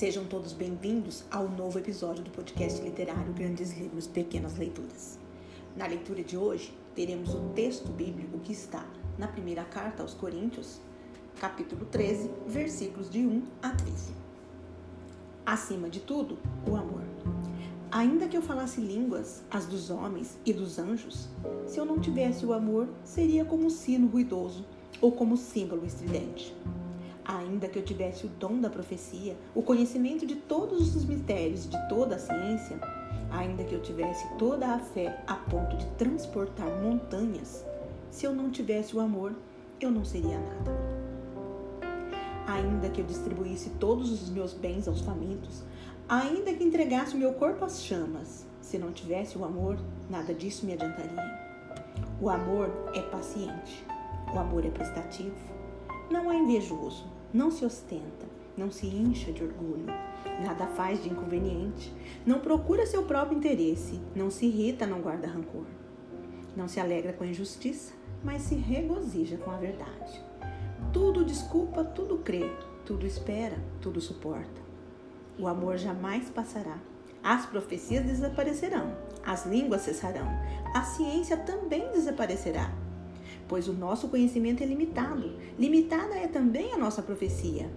Sejam todos bem-vindos ao novo episódio do podcast literário Grandes Livros, Pequenas Leituras. Na leitura de hoje, teremos o texto bíblico que está na primeira carta aos Coríntios, capítulo 13, versículos de 1 a 13. Acima de tudo, o amor. Ainda que eu falasse línguas, as dos homens e dos anjos, se eu não tivesse o amor, seria como um sino ruidoso ou como símbolo estridente. Ainda que eu tivesse o dom da profecia, o conhecimento de todos os mistérios, de toda a ciência, ainda que eu tivesse toda a fé a ponto de transportar montanhas, se eu não tivesse o amor, eu não seria nada. Ainda que eu distribuísse todos os meus bens aos famintos, ainda que entregasse o meu corpo às chamas, se não tivesse o amor, nada disso me adiantaria. O amor é paciente, o amor é prestativo, não é invejoso, não se ostenta, não se incha de orgulho, nada faz de inconveniente, não procura seu próprio interesse, não se irrita, não guarda rancor. Não se alegra com a injustiça, mas se regozija com a verdade. Tudo desculpa, tudo crê, tudo espera, tudo suporta. O amor jamais passará. As profecias desaparecerão, as línguas cessarão, a ciência também desaparecerá pois o nosso conhecimento é limitado. Limitada é também a nossa profecia.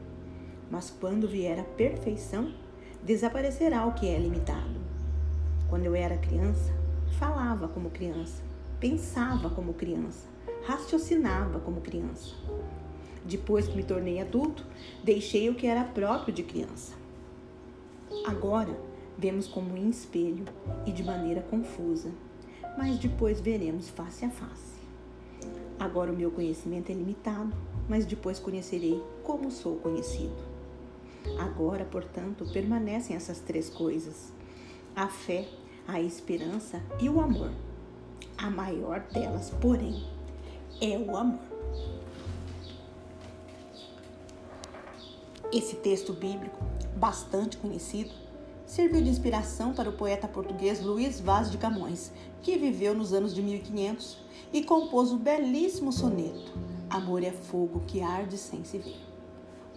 Mas quando vier a perfeição, desaparecerá o que é limitado. Quando eu era criança, falava como criança, pensava como criança, raciocinava como criança. Depois que me tornei adulto, deixei o que era próprio de criança. Agora, vemos como em espelho e de maneira confusa, mas depois veremos face a face. Agora o meu conhecimento é limitado, mas depois conhecerei como sou conhecido. Agora, portanto, permanecem essas três coisas: a fé, a esperança e o amor. A maior delas, porém, é o amor. Esse texto bíblico, bastante conhecido, serviu de inspiração para o poeta português Luís Vaz de Camões, que viveu nos anos de 1500 e compôs o belíssimo soneto Amor é fogo que arde sem se ver.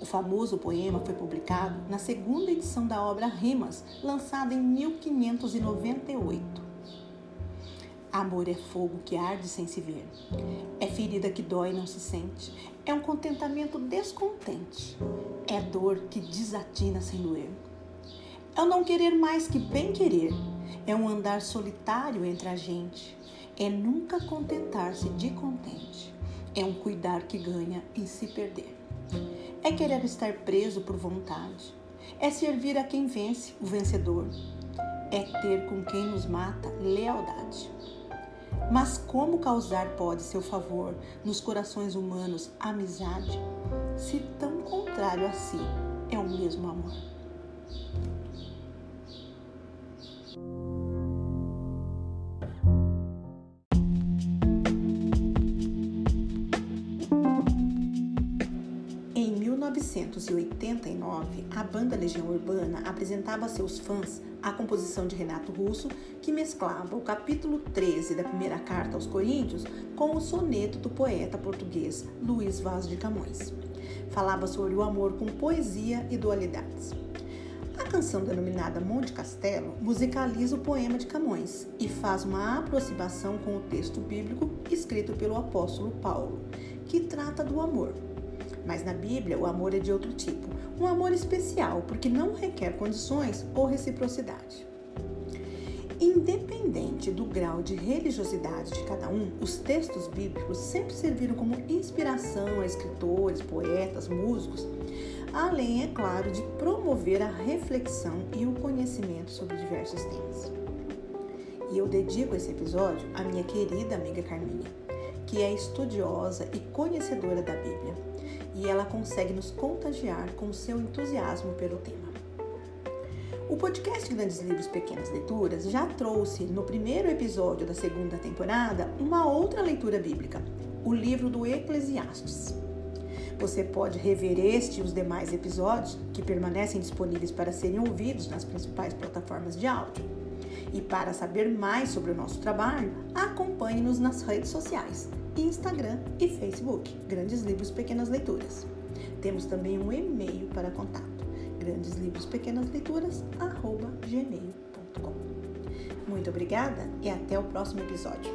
O famoso poema foi publicado na segunda edição da obra Rimas, lançada em 1598. Amor é fogo que arde sem se ver. É ferida que dói e não se sente. É um contentamento descontente. É dor que desatina sem doer. É o não querer mais que bem querer. É um andar solitário entre a gente é nunca contentar-se de contente. É um cuidar que ganha em se perder. É querer estar preso por vontade. É servir a quem vence, o vencedor. É ter com quem nos mata lealdade. Mas como causar pode seu favor nos corações humanos amizade, se tão contrário a si é o mesmo amor? Em 1989, a banda Legião Urbana apresentava a seus fãs a composição de Renato Russo, que mesclava o capítulo 13 da primeira carta aos Coríntios com o soneto do poeta português Luiz Vaz de Camões. Falava sobre o amor com poesia e dualidades. Canção denominada Monte Castelo musicaliza o poema de Camões e faz uma aproximação com o texto bíblico escrito pelo apóstolo Paulo, que trata do amor mas na Bíblia, o amor é de outro tipo. Um amor especial, porque não requer condições ou reciprocidade. Independente do grau de religiosidade de cada um, os textos bíblicos sempre serviram como inspiração a escritores, poetas, músicos, além, é claro, de promover a reflexão e o conhecimento sobre diversos temas. E eu dedico esse episódio à minha querida amiga Carminha, que é estudiosa e conhecedora da Bíblia e ela consegue nos contagiar com seu entusiasmo pelo tema. O podcast Grandes Livros Pequenas Leituras já trouxe no primeiro episódio da segunda temporada uma outra leitura bíblica, o livro do Eclesiastes. Você pode rever este e os demais episódios que permanecem disponíveis para serem ouvidos nas principais plataformas de áudio. E para saber mais sobre o nosso trabalho, acompanhe-nos nas redes sociais Instagram e Facebook, Grandes Livros Pequenas Leituras. Temos também um e-mail para contato, Grandes Livros Pequenas Leituras, arroba gmail.com. Muito obrigada e até o próximo episódio.